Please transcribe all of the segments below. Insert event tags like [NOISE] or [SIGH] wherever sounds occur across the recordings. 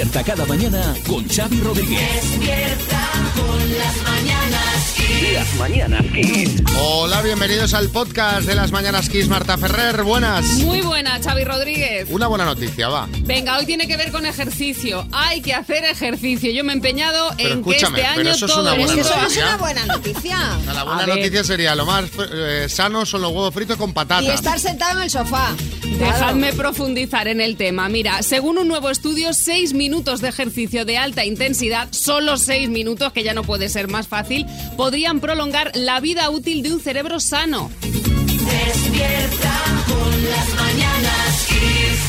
Despierta cada mañana con Xavi Rodríguez. Despierta con las mañanas Kiss. Las mañanas Kiss. Hola, bienvenidos al podcast de las Mañanas Kiss. Marta Ferrer, buenas. Muy buena, Xavi Rodríguez. Una buena noticia, va. Venga, hoy tiene que ver con ejercicio. Hay que hacer ejercicio. Yo me he empeñado Pero en que escúchame, este pero año eso es todo una el buena Eso es noticia. una buena noticia. La buena noticia sería lo más eh, sano son los huevos fritos con patata. Y estar sentado en el sofá. Dejadme profundizar en el tema. Mira, según un nuevo estudio, seis minutos de ejercicio de alta intensidad, solo seis minutos, que ya no puede ser más fácil, podrían prolongar la vida útil de un cerebro sano. Despierta con las mañanas.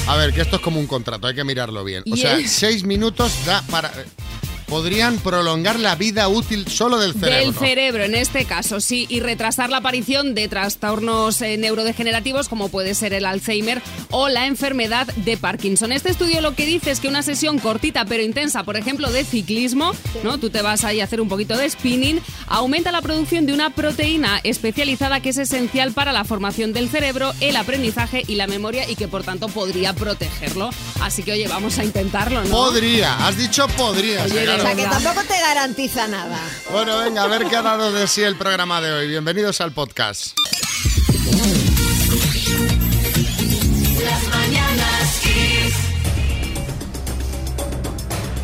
A ver, que esto es como un contrato, hay que mirarlo bien. O sea, seis minutos da para... Podrían prolongar la vida útil solo del cerebro. Del cerebro, en este caso, sí, y retrasar la aparición de trastornos eh, neurodegenerativos como puede ser el Alzheimer o la enfermedad de Parkinson. Este estudio lo que dice es que una sesión cortita pero intensa, por ejemplo, de ciclismo, ¿no? Tú te vas ahí a hacer un poquito de spinning, aumenta la producción de una proteína especializada que es esencial para la formación del cerebro, el aprendizaje y la memoria y que por tanto podría protegerlo. Así que oye, vamos a intentarlo, ¿no? Podría, has dicho podría. Oye, O sea, que Venga. tampoco te garantiza nada. Bueno, venga, a ver qué ha dado de sí el programa de hoy. Bienvenidos al podcast. Las mañanas Kiss.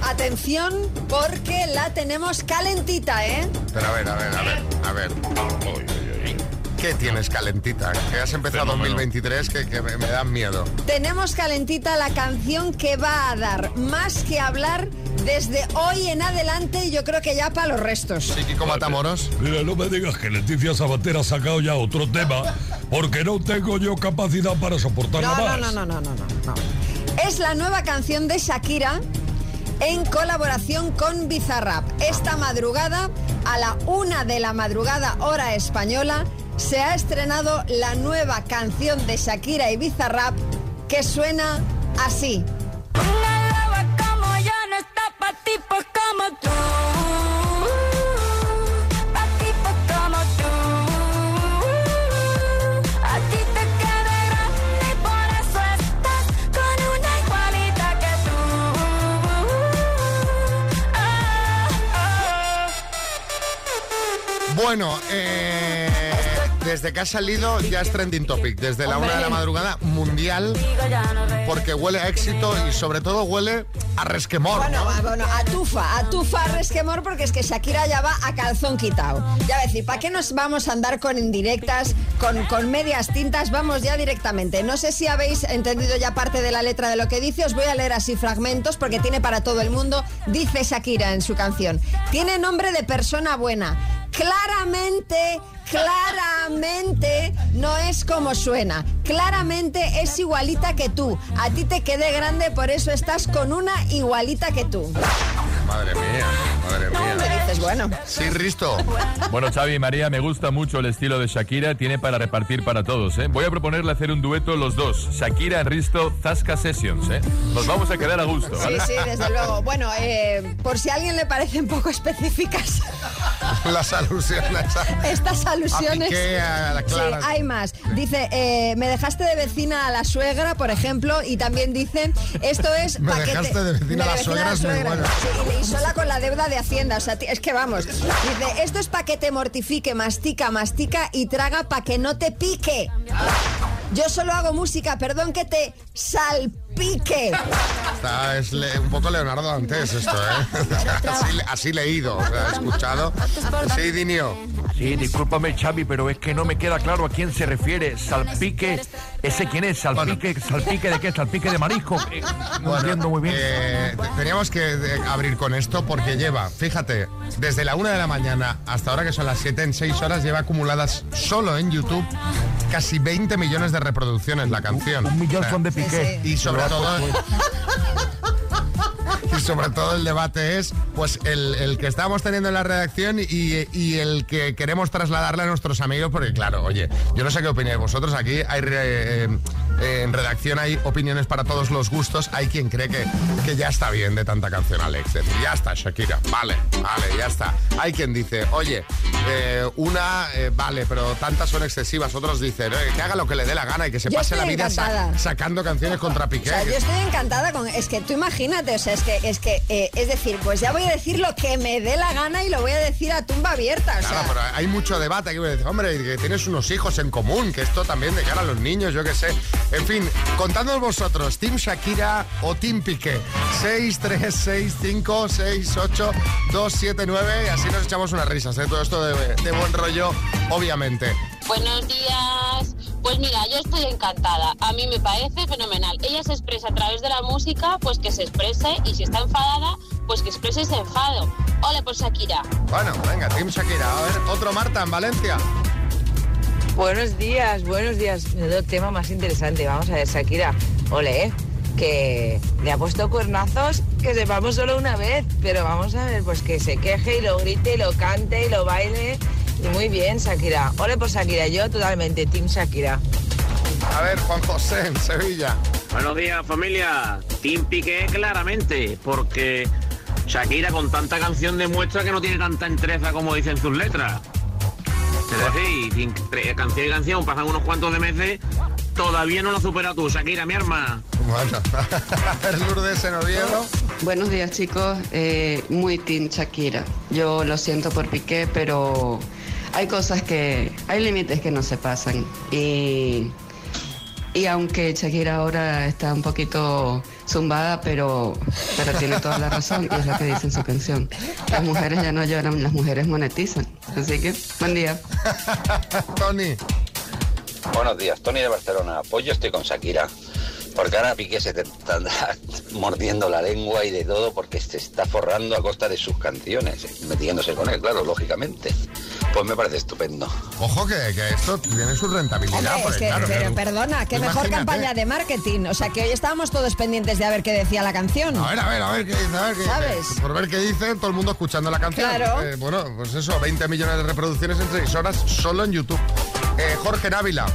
Atención, porque la tenemos calentita, ¿eh? Pero a ver, a ver, a ver, a ver. ¿Qué tienes calentita? Que has empezado 2023 que, que me, me dan miedo. Tenemos calentita la canción que va a dar más que hablar desde hoy en adelante, yo creo que ya para los restos. Psíquico Matamoros. Mira, no me digas que Leticia Sabater ha sacado ya otro tema, porque no tengo yo capacidad para soportarla No, más. no, no, no, no, no, no. Es la nueva canción de Shakira en colaboración con Bizarrap. Esta madrugada, a la una de la madrugada hora española, se ha estrenado la nueva canción de Shakira y Bizarrap que suena así. Una loba como yo no está pa' tipos como tú. Pa' tipos como tú. A ti te queda grande y por eso estás con una igualita que tú. Ah, ah. Bueno, eh, desde que ha salido ya es trending topic. Desde la una de la madrugada mundial. Porque huele a éxito y sobre todo huele a resquemor. Bueno, ¿no? a- bueno, a tufa, a tufa a resquemor porque es que Shakira ya va a calzón quitado. Ya va a decir, ¿para qué nos vamos a andar con indirectas, con, con medias tintas? Vamos ya directamente. No sé si habéis entendido ya parte de la letra de lo que dice, os voy a leer así fragmentos porque tiene para todo el mundo. Dice Shakira en su canción, tiene nombre de persona buena. Claramente, claramente no es como suena. Claramente es igualita que tú. A ti te quedé grande, por eso estás con una igualita que tú. Madre mía, madre Me mía. dices, bueno. Sí, Risto. Bueno, Xavi y María, me gusta mucho el estilo de Shakira, tiene para repartir para todos, ¿eh? Voy a proponerle hacer un dueto los dos, Shakira, Risto, Zasca Sessions, ¿eh? Nos vamos a quedar a gusto, Sí, ¿vale? sí, desde luego. Bueno, eh, por si a alguien le parecen poco específicas [LAUGHS] Las alusiones estas a alusiones. Piqué, a la Sí, Clara. hay más. Dice, eh, me dejaste de vecina a la suegra, por ejemplo, y también dice, esto es... [LAUGHS] Me pa' que dejaste te- de vecina a la suegra, es muy bueno. Sí, y, sola con la deuda de Hacienda. O sea, es que vamos. Dice, esto es para que te mortifique, mastica, mastica y traga para que no te pique. Yo solo hago música, perdón que te salpique. Está- es le- un poco Leonardo antes esto, ¿eh? [LAUGHS] así, así leído, o sea, escuchado. Sí, Dinio. Sí, discúlpame, Xavi, pero es que no me queda claro a quién se refiere. Salpique, ¿ese quién es? ¿Salpique, salpique de qué? ¿Salpique de marisco? Eh, no entiendo muy bien. Eh, te- teníamos que eh, abrir con esto porque lleva, fíjate, desde la una de la mañana hasta ahora que son las 7 en 6 horas, lleva acumuladas solo en YouTube casi 20 millones de reproducciones la canción. Un millón O sea, son de Piqué. Y sobre todo... Y sobre todo el debate es pues el, el que estamos teniendo en la redacción y, y el que queremos trasladarle a nuestros amigos, porque claro, oye, yo no sé qué opináis vosotros, aquí hay, eh, eh, en redacción hay opiniones para todos los gustos. Hay quien cree que, que ya está bien de tanta canción Alex. Decir, ya está, Shakira. Vale, vale, ya está. Hay quien dice, oye, eh, una, eh, vale, pero tantas son excesivas. Otros dicen, "Eh, que haga lo que le dé la gana y que se Yo pase la vida sa- sacando canciones contra Piqué. O sea, yo estoy encantada con. Es que tú imagínate, o sea, es que, es que, es decir, pues ya voy a decir lo que me dé la gana y lo voy a decir a tumba abierta. O sea, Claro, pero hay mucho debate aquí. Hombre, que tienes unos hijos en común, que esto también de cara a los niños, yo qué sé. En fin, contadnos vosotros, ¿Team Shakira o Team Piqué? 6, 3, 6, 5, 6, 8, 2, 7, 9. Y así nos echamos unas risas, ¿eh? Todo esto de, de buen rollo, obviamente. Buenos días. Pues mira, yo estoy encantada. A mí me parece fenomenal. Ella se expresa a través de la música, pues que se exprese y si está enfadada, pues que exprese ese enfado. Ole por Shakira. Bueno, venga, Team Shakira. A ver, otro Marta en Valencia. Buenos días, buenos días. Menudo tema más interesante. Vamos a ver, Shakira. Ole, ¿eh? que le ha puesto cuernazos que sepamos solo una vez. Pero vamos a ver, pues que se queje y lo grite y lo cante y lo baile. Y muy bien, Shakira. Ole por Shakira. Yo totalmente, Team Shakira. A ver, Juan José en Sevilla. Buenos días, familia. Team Piqué, claramente, porque Shakira con tanta canción demuestra que no tiene tanta entrega como dicen sus letras. Es decir, entre canción y canción pasan unos cuantos de meses, todavía no lo supera tú, Shakira, mi arma. Bueno, [LAUGHS] Lourdes en Oviedo. Buenos días chicos, Eh, muy team Shakira. Yo lo siento por Piqué, pero hay cosas que, hay límites que no se pasan. Y, y aunque Shakira ahora está un poquito zumbada, pero, pero tiene toda la razón y es lo que dice en su canción. Las mujeres ya no lloran, las mujeres monetizan. Así que, buen día. [LAUGHS] Tony. Buenos días, Tony de Barcelona. Pues yo estoy con Shakira. Porque ahora Piqué se te está [LAUGHS] mordiendo la lengua y de todo porque se está forrando a costa de sus canciones, metiéndose con él, claro, lógicamente. Pues me parece estupendo. Ojo que, que esto tiene su rentabilidad. Hombre, es que, claro, pero que- perdona, qué mejor campaña de marketing. O sea, que hoy estábamos todos pendientes de a ver qué decía la canción. A ver, a ver, a ver qué dice, a ver qué ¿Sabes? dice. Por ver qué dice, todo el mundo escuchando la canción. Claro. Eh, bueno, pues eso, 20 millones de reproducciones en 6 horas solo en YouTube. Eh, Jorge Návila.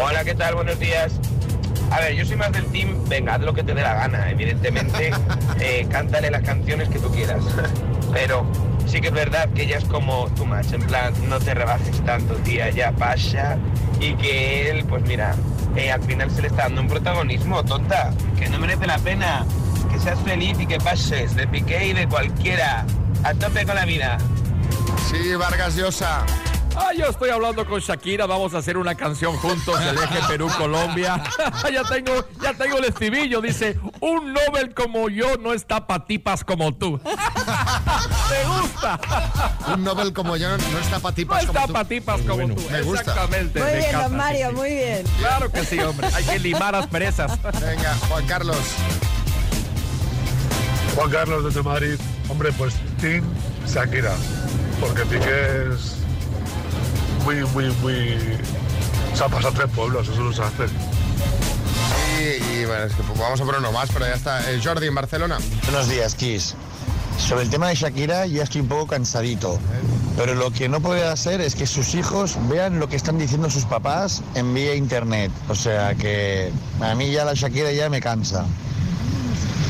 Hola, ¿qué tal? Buenos días. A ver, yo soy más del team, venga, haz lo que te dé la gana. Evidentemente, [LAUGHS] eh, cántale las canciones que tú quieras. Pero sí que es verdad que ella es como tú más, en plan, no te rebajes tanto, tía, ya pasa. Y que él, pues mira, eh, al final se le está dando un protagonismo, tonta, que no merece la pena. Que seas feliz y que pases de Piqué y de cualquiera. A tope con la vida. Sí, Vargas Llosa. Ah, yo estoy hablando con Shakira, vamos a hacer una canción juntos del eje Perú-Colombia. [LAUGHS] ya tengo, ya tengo el estribillo, dice, un Nobel como yo no está pa' tipas como tú. [LAUGHS] ¿Te gusta? Un Nobel como yo no está para No tipas está como tú. pa' tipas como tú. Me gusta. Exactamente. Muy me bien, encanta, don Mario, muy bien. Claro que sí, hombre. Hay que limar asperezas. Venga, Juan Carlos. Juan Carlos desde Madrid. Hombre, pues Team Shakira. Porque Piqué es muy, muy, muy... Se ha pasado tres pueblos, eso no se hace. Y, y, bueno, es que pues, vamos a poner uno más, pero ya está. Eh, Jordi en Barcelona. Buenos días, Kiss. Sobre el tema de Shakira ya estoy un poco cansadito, pero lo que no puede hacer es que sus hijos vean lo que están diciendo sus papás en vía internet. O sea que a mí ya la Shakira ya me cansa.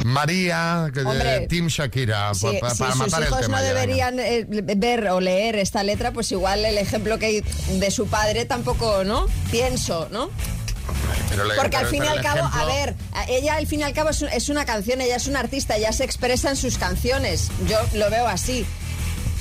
María, Hombre, Team Shakira, Si, pa- pa- si para sus matar el hijos tema. no deberían eh, ver o leer esta letra, pues igual el ejemplo que de su padre tampoco, ¿no? Pienso, ¿no? Pero le- Porque al fin y al cabo, ejemplo- a ver, ella al fin y al cabo es una canción, ella es una artista, ella se expresa en sus canciones. Yo lo veo así.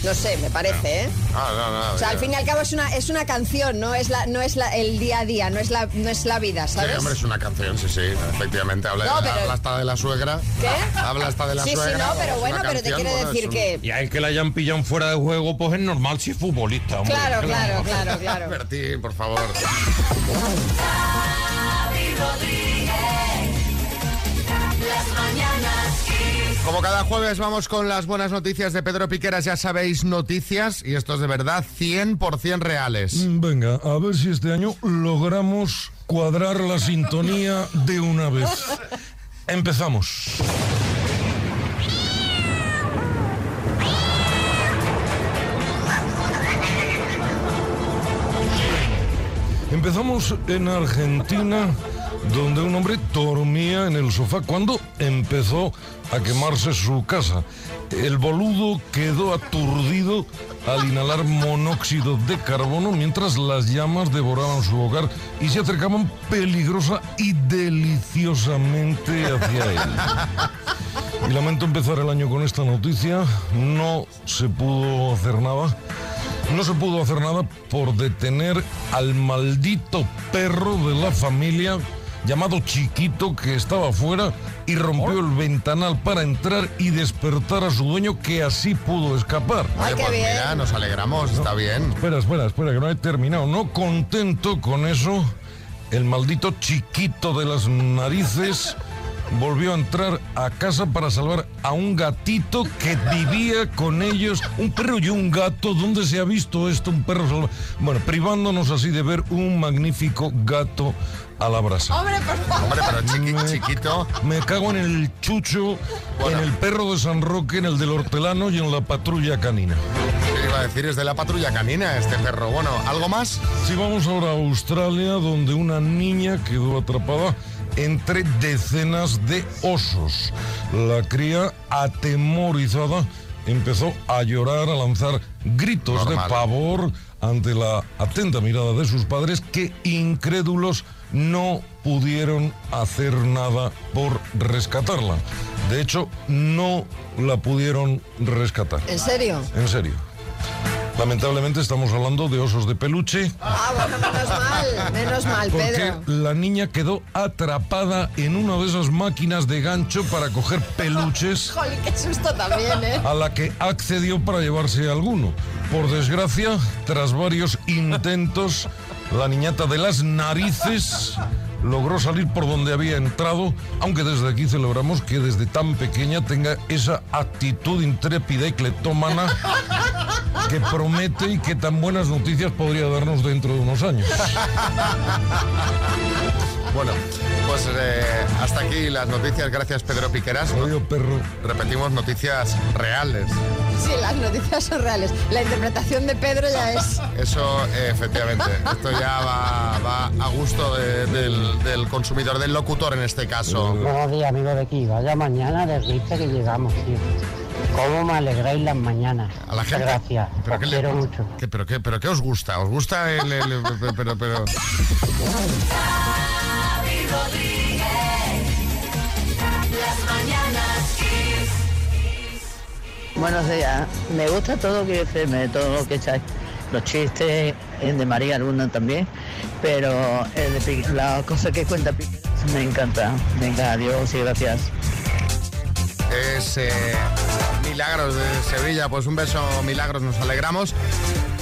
No sé, me parece, ¿eh? Ah, no, no, O sea, al fin y al cabo es una, es una canción, no es la, no es la, el día a día, no es la, no es la vida, Sí, ¿sabes? hombre, es una canción, sí, sí, efectivamente. Habla, No, pero- habla hasta de la suegra. ¿Qué? Habla hasta de la Sí, sí, suegra. no, pero bueno, pero te bueno, decir un- que- Y él que la hayan pillado fuera de juego, pues es normal si es futbolista, hombre. Claro, claro, claro, claro. [LAUGHS] Bertín, por favor. Las mañanas Kiss. Como cada jueves vamos con las buenas noticias de Pedro Piqueras, ya sabéis, noticias, y esto es de verdad 100% reales. Mm, Venga, a ver si este año logramos cuadrar la sintonía de una vez. Empezamos. Empezamos en Argentina, donde un hombre dormía en el sofá cuando empezó a quemarse su casa. El boludo quedó aturdido al inhalar monóxido de carbono mientras las llamas devoraban su hogar y se acercaban peligrosa y deliciosamente hacia él. Y lamento empezar el año con esta noticia. No se pudo hacer nada. No se pudo hacer nada por detener al maldito perro de la familia llamado Chiquito que estaba afuera y rompió el ventanal para entrar y despertar a su dueño que así pudo escapar. Oye, pues mira, nos alegramos, está bien. Espera, espera, espera, que no he terminado. No contento con eso, el maldito chiquito de las narices volvió a entrar a casa para salvar a un gatito que vivía con ellos. Un perro y un gato. ¿Dónde se ha visto esto? Un perro salva- Bueno, privándonos así de ver un magnífico gato a la brasa. Hombre, por favor. Hombre, pero chiqui- chiquito. Me cago en el chucho, en el perro de San Roque, en el del hortelano y en la patrulla canina. ¿Qué iba a decir? Es de la patrulla canina este perro. Bueno, ¿algo más? Sí, vamos ahora a Australia, donde una niña quedó atrapada entre decenas de osos. La cría, atemorizada, empezó a llorar, a lanzar gritos de pavor ante la atenta mirada de sus padres que, incrédulos, no pudieron hacer nada por rescatarla. De hecho, no la pudieron rescatar. ¿En serio? En serio. Lamentablemente estamos hablando de osos de peluche. Ah, bueno, menos mal, menos mal, Porque Pedro. la niña quedó atrapada en una de esas máquinas de gancho para coger peluches [LAUGHS] Jolín, qué susto también, ¿eh? a la que accedió para llevarse alguno. Por desgracia, tras varios intentos, la niñata de las narices logró salir por donde había entrado, aunque desde aquí celebramos que desde tan pequeña tenga esa actitud intrépida y cleptómana que promete y que tan buenas noticias podría darnos dentro de unos años. Pues eh, hasta aquí las noticias. Gracias, Pedro Piqueras. perro. Repetimos noticias reales. Sí, las noticias son reales. La interpretación de Pedro ya es. [LAUGHS] Eso, eh, efectivamente. Esto ya va, va a gusto de- del, del consumidor, del locutor en este caso. Buenos días, amigos de aquí. Vaya mañana de risa que llegamos, tío. ¿Cómo me alegráis las mañanas? A la Muchas gente. gracias. ¿Pero Os qué, le- quiero mucho. ¿Qué- pero, qué, ¿Pero qué os gusta? ¿Os gusta el...? el- el- pero, pero... [LAUGHS] Buenos días. Me gusta todo que FM, todo lo que echáis. Los chistes, el de María Luna también. Pero el de la cosa que cuenta me encanta. Venga, adiós y gracias. Es eh, Milagros de Sevilla. Pues un beso, Milagros, nos alegramos.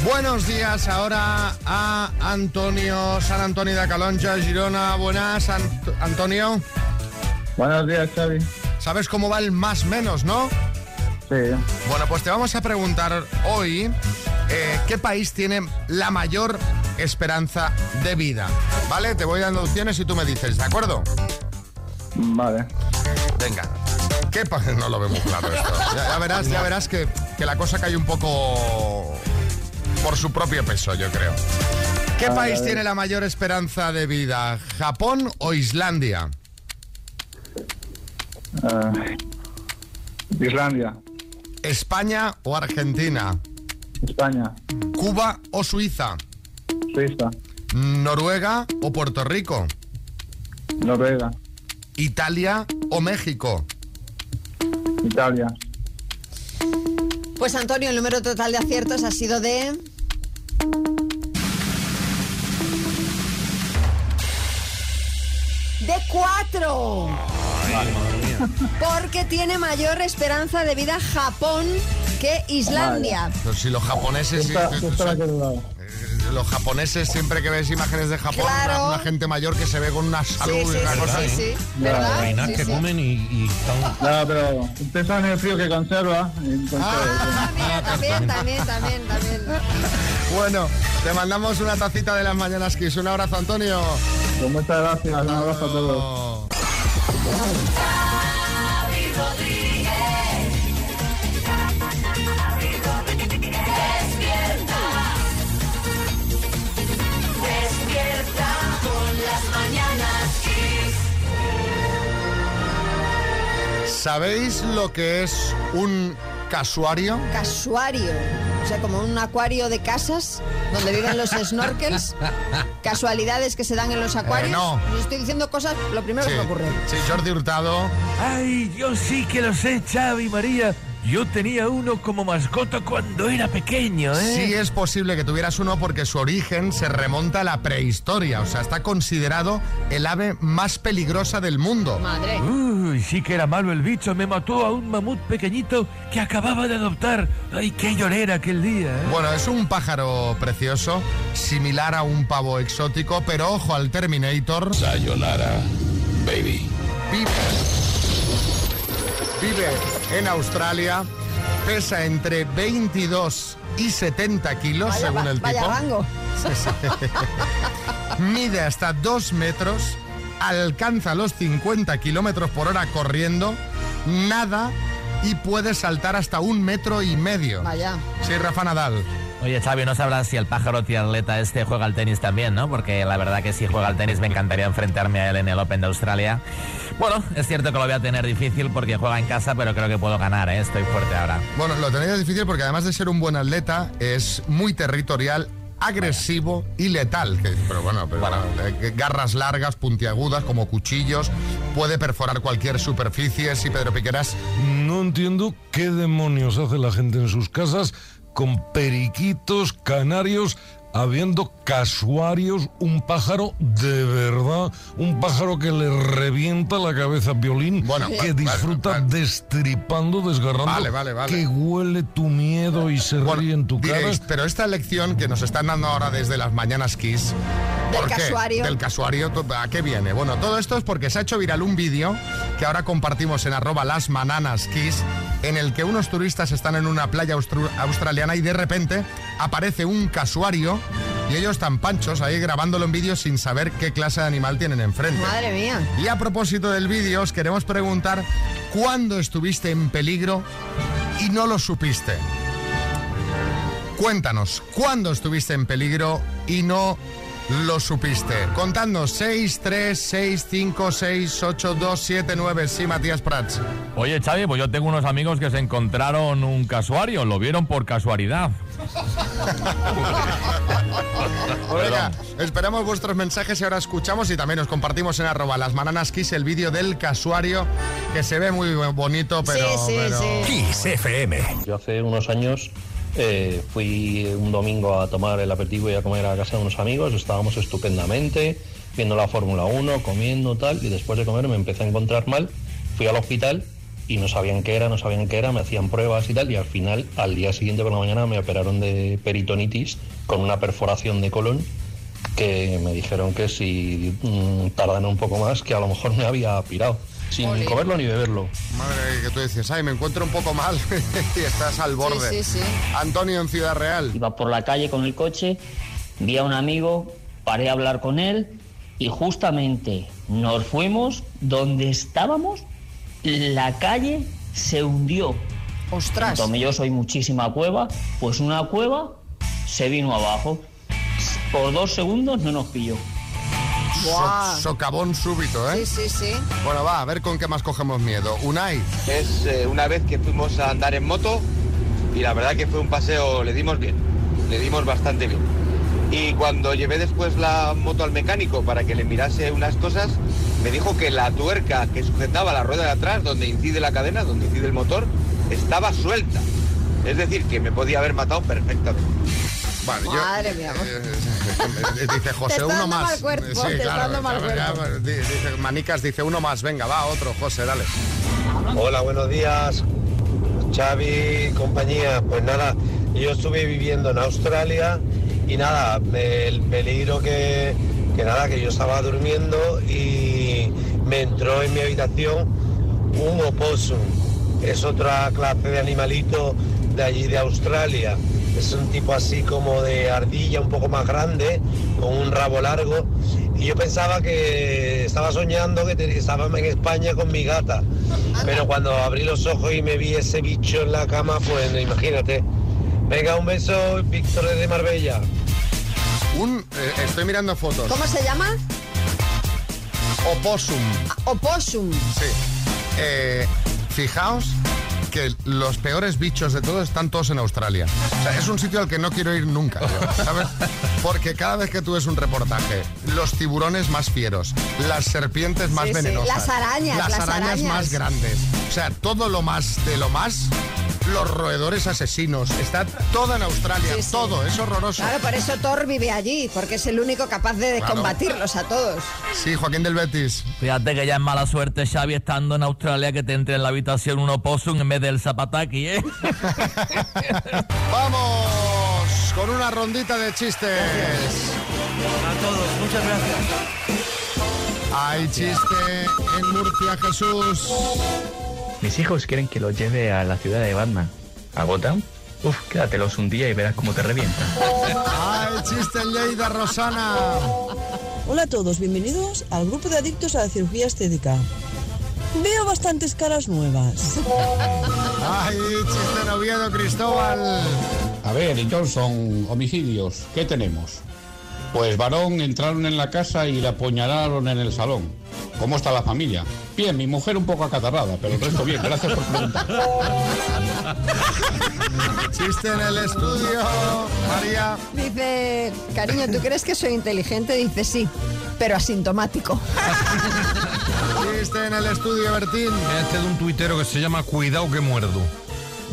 Buenos días ahora a Antonio, San Antonio de Calonja, Girona. Buenas, Ant- Antonio. Buenos días, Xavi. ¿Sabes cómo va el más menos, no? Sí. Bueno, pues te vamos a preguntar hoy eh, qué país tiene la mayor esperanza de vida. ¿Vale? Te voy dando opciones y tú me dices, ¿de acuerdo? Vale. Venga. ¿Qué pa- [LAUGHS] No lo veo muy claro esto. Ya, ya verás, ya verás que, que la cosa cae un poco por su propio peso, yo creo. ¿Qué país tiene la mayor esperanza de vida? ¿Japón o Islandia? Ah, Islandia. ¿España o Argentina? España. ¿Cuba o Suiza? Suiza. ¿Noruega o Puerto Rico? Noruega. ¿Italia o México? Italia. Pues Antonio, el número total de aciertos ha sido de. De cuatro. Porque tiene mayor esperanza de vida Japón que Islandia. Pero si los japoneses... He dudado. eh, los japoneses, siempre que ves imágenes de Japón, Claro. una, una gente mayor que se ve con una salud sí, y una sí, cosa... sí, sí. ¿Verdad? Reinas Sí, que sí. comen y, y están... No, pero piensan en el frío que conserva. Entonces, Ah, mira, también, también, también, también. Bueno, te mandamos una tacita de las mañanas Kiss. Un abrazo, Antonio. pues muchas gracias. Un abrazo a todos. ¿Sabéis lo que es un casuario? Casuario. O sea, como un acuario de casas donde viven los [LAUGHS] snorkels. Casualidades que se dan en los acuarios. Eh, no. Os estoy diciendo cosas, lo primero que se me ocurre. Sí, Jordi Hurtado. Ay, yo sí que lo sé, Xavi María. Yo tenía uno como mascota cuando era pequeño, ¿eh? Sí es posible que tuvieras uno porque su origen se remonta a la prehistoria, o sea, está considerado el ave más peligrosa del mundo. Madre. Uy, sí que era malo el bicho. Me mató a un mamut pequeñito que acababa de adoptar. Ay, qué llorera aquel día, ¿eh? Bueno, es un pájaro precioso, similar a un pavo exótico, pero ojo al Terminator. Sayonara, baby. Vive, vive en Australia, pesa entre 22 y 70 kilos, Vaya, según el vaya tipo. rango. [LAUGHS] Mide hasta 2 metros, alcanza los 50 kilómetros por hora corriendo, nada y puede saltar hasta un metro y medio. Vaya. Sí, Rafa Nadal. Oye, Xavi, no sabrás si el pájaro triatleta este juega al tenis también, ¿no? Porque la verdad que si juega al tenis me encantaría enfrentarme a él en el Open de Australia. Bueno, es cierto que lo voy a tener difícil porque juega en casa, pero creo que puedo ganar, ¿eh? Estoy fuerte ahora. Bueno, lo tenéis difícil porque además de ser un buen atleta, es muy territorial, agresivo y letal. Que- pero bueno, pero, eh, que garras largas, puntiagudas, como cuchillos, puede perforar cualquier superficie. Sí, Pedro Piqueras. No entiendo qué demonios hace la gente en sus casas con periquitos, canarios, habiendo casuarios, un pájaro de verdad, un pájaro que le revienta la cabeza a violín, Bueno, que vale, disfruta destripando, desgarrando, Vale, vale, vale. que huele tu miedo y se ríe en tu Diréis, cara. pero esta lección que nos están dando ahora desde las mañanas Kiss. ¿por Del qué? casuario. Del casuario, ¿a qué viene? Bueno, todo esto es porque se ha hecho viral un vídeo que ahora compartimos en arroba las mananas Kiss, en el que unos turistas están en una playa australiana y de repente aparece un casuario y ellos están panchos ahí grabándolo en vídeo sin saber qué clase de animal tienen enfrente. Madre mía. Y a propósito del vídeo, os queremos preguntar cuándo estuviste en peligro y no lo supiste. Cuéntanos, ¿cuándo estuviste en peligro y no lo supiste? Contadnos 6, 3, 6, 5, 6, 8, 2, 7, 9. Sí, Matías Prats. Oye, Xavi, pues yo tengo unos amigos que se encontraron un casuario, lo vieron por casualidad. [LAUGHS] Venga, esperamos vuestros mensajes y ahora escuchamos y también os compartimos en arroba las mananas Kiss el vídeo del casuario que se ve muy bonito, pero... pero- Kiss FM. Yo hace unos años eh, fui un domingo a tomar el aperitivo y a comer a casa de unos amigos, estábamos estupendamente, viendo la Fórmula 1, comiendo tal, y después de comer me empecé a encontrar mal, fui al hospital y no sabían qué era, no sabían qué era, me hacían pruebas y tal, y al final, al día siguiente por la mañana, me operaron de peritonitis con una perforación de colon que me dijeron que si mm, tardan un poco más, que a lo mejor me había pirado, sin comerlo ni beberlo. Madre, que tú dices, ay, me encuentro un poco mal [LAUGHS] y estás al borde. Sí, sí, sí. Antonio en Ciudad Real. Iba por la calle con el coche, vi a un amigo, paré a hablar con él y justamente nos fuimos donde estábamos, la calle se hundió. Ostras. Yo soy muchísima cueva, pues una cueva se vino abajo. Por dos segundos no nos pilló. So- socavón súbito, ¿eh? Sí, sí, sí. Bueno, va, a ver con qué más cogemos miedo. Unai. Es eh, una vez que fuimos a andar en moto y la verdad que fue un paseo, le dimos bien, le dimos bastante bien. Y cuando llevé después la moto al mecánico para que le mirase unas cosas, me dijo que la tuerca que sujetaba la rueda de atrás, donde incide la cadena, donde incide el motor, estaba suelta. Es decir, que me podía haber matado perfectamente. Vale, yo- Madre mía. Eh, dice José, Te está uno más. mal cuerpo, Sí, te está claro, dando mal claro, ya, cuerpo. di- dice, Manicas dice uno más, venga, va, otro, José, dale. Hola, buenos días. Xavi, compañía. Pues nada, yo estuve viviendo en Australia y nada, el peligro que, que nada, que yo estaba durmiendo y me entró en mi habitación un opossum. Es otra clase de animalito de allí de Australia. Es un tipo así como de ardilla un poco más grande, con un rabo largo. Y yo pensaba que estaba soñando que te- estaba en España con mi gata. Pero cuando abrí los ojos y me vi ese bicho en la cama, pues imagínate. Venga, un beso, Víctor de Marbella. Un, eh, estoy mirando fotos. ¿Cómo se llama? Opossum. Opossum. Sí. Eh, fijaos que los peores bichos de todos están todos en Australia. O sea, es un sitio al que no quiero ir nunca, ¿sabes? Porque cada vez que tú ves un reportaje, los tiburones más fieros, las serpientes más Sí, sí, venenosas, las arañas, las, las arañas, arañas. más grandes, o sea, todo lo más de lo más, los roedores asesinos, está todo en Australia, Sí, sí. todo, es horroroso. Claro, por eso Thor vive allí, porque es el único capaz de Claro. combatirlos a todos. Sí, Joaquín del Betis. Fíjate que ya es mala suerte, Xavi, estando en Australia, que te entre en la habitación un opossum en vez del zapataki, ¿eh? [LAUGHS] Vamos con una rondita de chistes. A todos, muchas gracias. Hay chiste en Murcia, Jesús. Mis hijos quieren que los lleve a la ciudad de Batman. ¿A Gotham? Uf, quédatelos un día y verás cómo te revientan. Hay chiste en Lleida, Rosana. Hola a todos, bienvenidos al grupo de adictos a la cirugía estética. Veo bastantes caras nuevas. Hay chiste en Oviedo, Cristóbal. A ver, Johnson, homicidios, ¿qué tenemos? Pues varón entraron en la casa y le apuñalaron en el salón. ¿Cómo está la familia? Bien, mi mujer un poco acatarrada, pero el resto bien, gracias por preguntar. Chiste en el estudio, María. Dice, cariño, ¿tú crees que soy inteligente? Dice, sí, pero asintomático. Chiste en el estudio, Bertín. Este de un tuitero que se llama Cuidado que muerdo.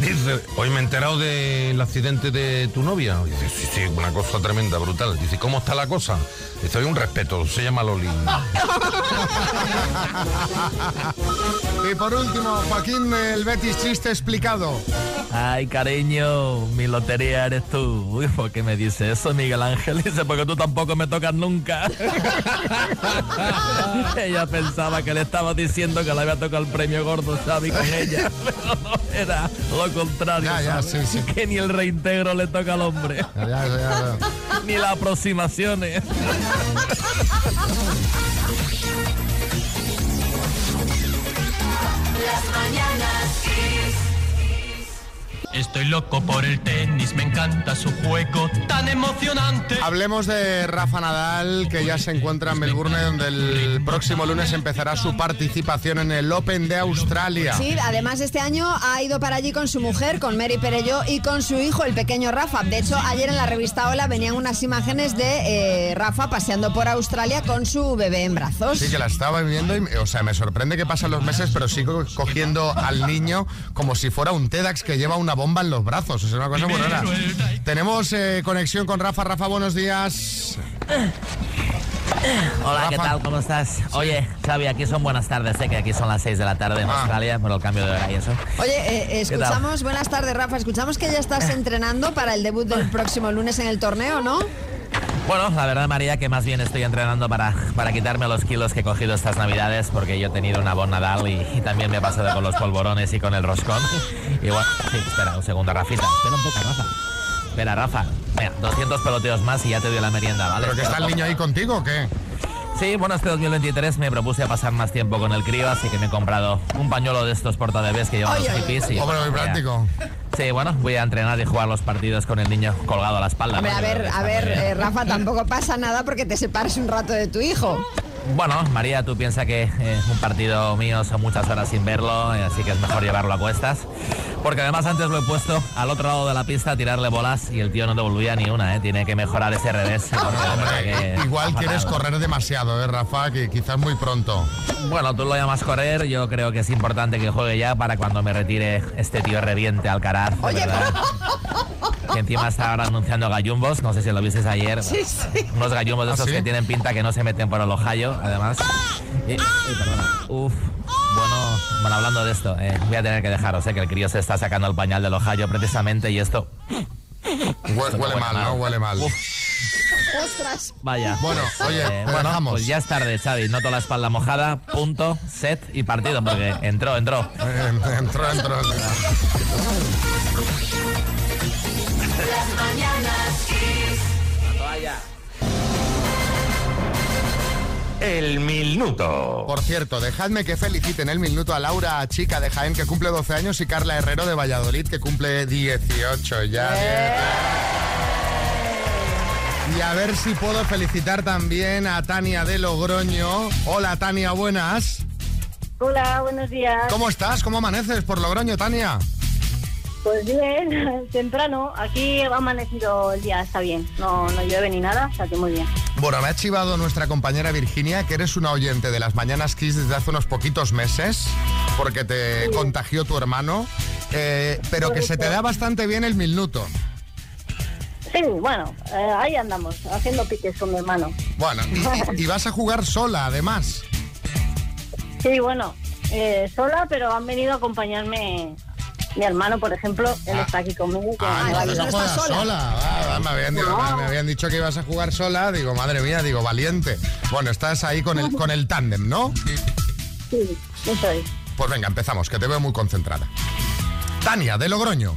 Dice, hoy me he enterado del accidente de tu novia. Dice, sí, sí, una cosa tremenda, brutal. Dice, ¿cómo está la cosa? Dice, hay un respeto, se llama Loli. [LAUGHS] Y por último, Joaquín, el Betis chiste explicado. Ay, cariño, mi lotería eres tú. Uy, ¿por qué me dice eso, Miguel Ángel? [LAUGHS] Dice, porque tú tampoco me tocas nunca. [LAUGHS] ella pensaba que le estaba diciendo que le había tocado el premio gordo Xavi con [LAUGHS] ella, pero no era lo contrario. Ya, ya, ¿sabes? sí, sí. Que ni el reintegro le toca al hombre. Ya, ni las aproximaciones. Las mañanas. Estoy loco por el tenis, me encanta su juego tan emocionante. Hablemos de Rafa Nadal, que ya se encuentra en Melbourne, donde el próximo lunes empezará su participación en el Open de Australia. Sí, además este año ha ido para allí con su mujer, con Mary Perello y con su hijo, el pequeño Rafa. De hecho, ayer en la revista Hola venían unas imágenes de eh, Rafa paseando por Australia con su bebé en brazos. Sí, que la estaba viendo y, o sea, me sorprende que pasan los meses, pero sigo cogiendo al niño como si fuera un TEDx que lleva una bomba en los brazos. Es una cosa muy rara. [LAUGHS] Tenemos eh, conexión con Rafa. Rafa, buenos días. [COUGHS] Hola, ¿qué tal? ¿Cómo estás? Oye, Xavi, aquí son buenas tardes, sé que aquí son las 6 de la tarde en Ah. Australia por el cambio de hora y eso. Oye, eh, ¿Qué tal? escuchamos, buenas tardes Rafa, escuchamos que ya estás [COUGHS] entrenando para el debut del próximo lunes en el torneo, ¿no? Bueno, la verdad, María, que más bien estoy entrenando para, para quitarme los kilos que he cogido estas navidades, porque yo he tenido una bon Nadal y, y también me he pasado con los polvorones y con el roscón. [COUGHS] Y bueno, sí, espera un segundo, Rafita. Espera un poco, Rafa. Espera, Rafa. Venga, 200 peloteos más y ya te doy la merienda, ¿vale? ¿Pero que está el niño ahí contigo o qué? Sí, bueno, este 2023 me propuse a pasar más tiempo con el crío, así que me he comprado un pañuelo de estos portabebés que llevan Ay, los ay, hippies. y- Hombre, muy voy a- práctico. Sí, bueno, voy a entrenar y jugar los partidos con el niño colgado a la espalda. Hombre, ¿no? a ver, a ver, eh, Rafa, tampoco pasa nada porque te separes un rato de tu hijo. Bueno, María, tú piensas que eh, un partido mío son muchas horas sin verlo, eh, así que es mejor llevarlo a cuestas. Porque además antes lo he puesto al otro lado de la pista a tirarle bolas y el tío no devolvía ni una, ¿eh? Tiene que mejorar ese revés. [LAUGHS] que [LAUGHS] Igual quieres correr demasiado, ¿eh, Rafa? Que quizás muy pronto. Bueno, tú lo llamas correr, yo creo que es importante que juegue ya para cuando me retire este tío reviente Alcaraz, de verdad. Que encima está ahora anunciando gallumbos, no sé si lo visteis ayer. Sí, sí. Unos gallumbos de ¿Ah, esos sí? que tienen pinta que no se meten por el ojallo, además. Y- uy, perdona. Uf. Bueno, bueno, hablando de esto, eh, voy a tener que dejaros, eh, que el crío se está sacando el pañal del ojallo precisamente y esto... Huele, huele mal, ¿no? Huele mal. ¡Ostras! Vaya. Bueno, oye, te bueno, dejamos. pues ya es tarde, Xavi. Noto la espalda mojada, punto, set y partido, porque entró, entró. Eh, entró, entró. Las mañanas. El minuto. Por cierto, dejadme que felicite en el minuto a Laura Chica de Jaén, que cumple 12 años, y Carla Herrero de Valladolid, que cumple 18 ya. Y a ver si puedo felicitar también a Tania de Logroño. Hola Tania, buenas. Hola, buenos días. ¿Cómo estás? ¿Cómo amaneces por Logroño, Tania? Pues bien, [LAUGHS] temprano. Aquí ha amanecido el día, está bien. No, no llueve ni nada, o sea que muy bien. Bueno, me ha chivado nuestra compañera Virginia que eres una oyente de las Mañanas Kiss desde hace unos poquitos meses, porque te contagió tu hermano, eh, pero que se te da bastante bien el minuto. Sí, bueno, eh, ahí andamos, haciendo piques con mi hermano. Bueno, y, y vas a jugar sola, además. Sí, bueno, eh, sola, pero han venido a acompañarme mi hermano, por ejemplo, él está aquí conmigo. Ah, no juegas sola. Ah, ah, me, habían, dicho- No. me habían dicho que ibas a jugar sola. Digo, madre mía, digo, valiente. Bueno, estás ahí con el, con el tándem, ¿no? Sí, eso es. Pues venga, empezamos, que te veo muy concentrada. Tania, de Logroño,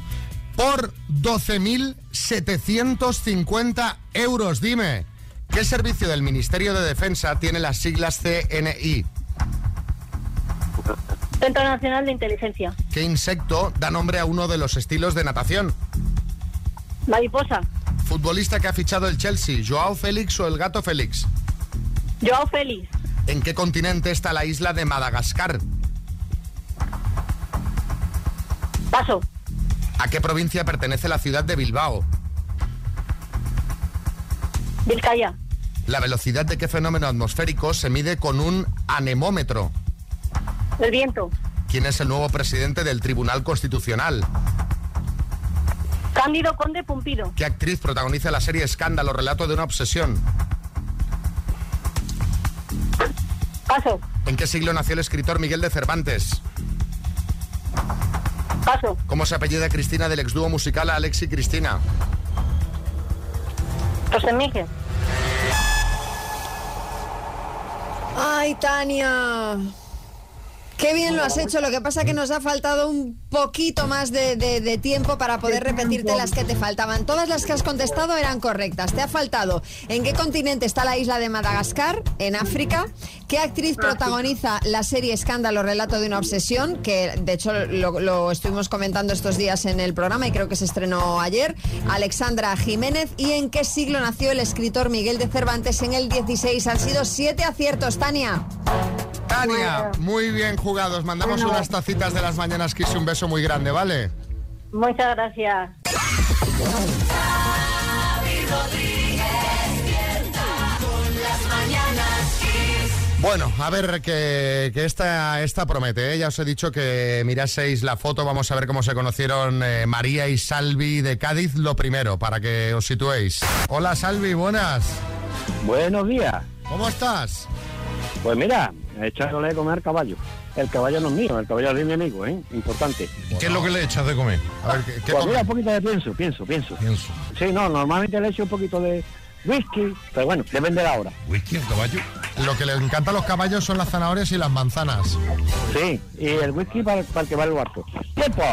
por 12.750 euros, dime, ¿qué servicio del Ministerio de Defensa tiene las siglas CNI? [LAUGHS] Centro Nacional de Inteligencia. ¿Qué insecto da nombre a uno de los estilos de natación? Mariposa. Futbolista que ha fichado el Chelsea, Joao Félix o el gato Félix. Joao Félix. ¿En qué continente está la isla de Madagascar? Paso. ¿A qué provincia pertenece la ciudad de Bilbao? Vizcaya. ¿La velocidad de qué fenómeno atmosférico se mide con un anemómetro? El viento. ¿Quién es el nuevo presidente del Tribunal Constitucional? Cándido Conde Pumpido. ¿Qué actriz protagoniza la serie Escándalo, relato de una obsesión? Paso. ¿En qué siglo nació el escritor Miguel de Cervantes? Paso. ¿Cómo se apellida Cristina del exdúo musical Alex y Cristina? José Miguel. Ay, Tania. Qué bien lo has hecho, lo que pasa que nos ha faltado un poquito más de, de- de tiempo para poder repetirte las que te faltaban. Todas las que has contestado eran correctas. Te ha faltado en qué continente está la isla de Madagascar, en África, qué actriz protagoniza la serie Escándalo, relato de una obsesión, que de hecho lo, lo estuvimos comentando estos días en el programa y creo que se estrenó ayer, Alexandra Jiménez, y en qué siglo nació el escritor Miguel de Cervantes en el 16. Han sido siete aciertos, Tania. Tania, muy bien jugados. Mandamos Bueno. unas tacitas de las mañanas Kiss y un beso muy grande, ¿vale? Muchas gracias. Bueno, a ver, que, que esta, esta promete. ¿eh? Ya os he dicho que miraseis la foto. Vamos a ver cómo se conocieron eh, María y Salvi de Cádiz. Lo primero, para que os situéis. Hola, Salvi, buenas. Buenos días. ¿Cómo estás? Pues mira, echándole de comer caballo. El caballo no es mío, el caballo es de mi amigo, ¿eh? Importante. ¿Qué es lo que le echas de comer? A ver, ¿qué, qué Pues come? mira, un poquito de pienso, pienso, pienso. Pienso. Sí, no, normalmente le echo un poquito de whisky, pero bueno, depende de la hora. ¿Whisky al caballo? Lo que les encanta a los caballos son las zanahorias y las manzanas. Sí, y el whisky para, para el que va al barco. ¡Tiempo!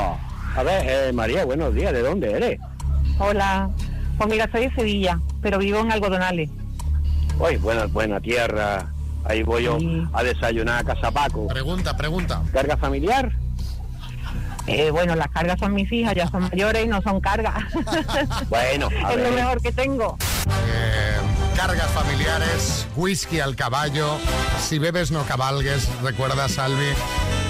A ver, eh, María, buenos días, ¿de dónde eres? Hola. Pues mira, soy de Sevilla, pero vivo en Algodonales. Uy, buena, buena tierra. Ahí voy yo a desayunar a Casa Paco. Pregunta, pregunta. ¿Carga familiar? Eh, bueno, las cargas son mis hijas, ya son mayores y no son cargas. [LAUGHS] Bueno, a es lo mejor que tengo. Eh, cargas familiares, whisky al caballo. Si bebes no cabalgues, recuerda, Salvi.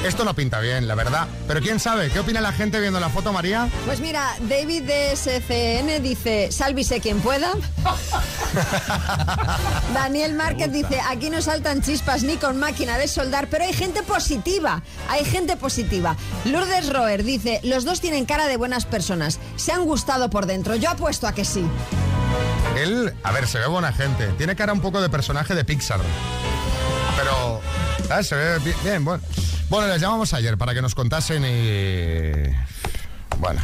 Esto no pinta bien, la verdad. Pero quién sabe, ¿qué opina la gente viendo la foto, María? Pues mira, David de SCN dice, sálvise quien pueda. [LAUGHS] Daniel Márquez dice, aquí no saltan chispas ni con máquina de soldar, pero hay gente positiva, hay gente positiva. Lourdes Roer dice, los dos tienen cara de buenas personas, se han gustado por dentro, yo apuesto a que sí. Él, a ver, se ve buena gente. Tiene cara un poco de personaje de Pixar. Pero, ¿sabes? Se ve bi- bien, bueno. Bueno, les llamamos ayer para que nos contasen y... Bueno.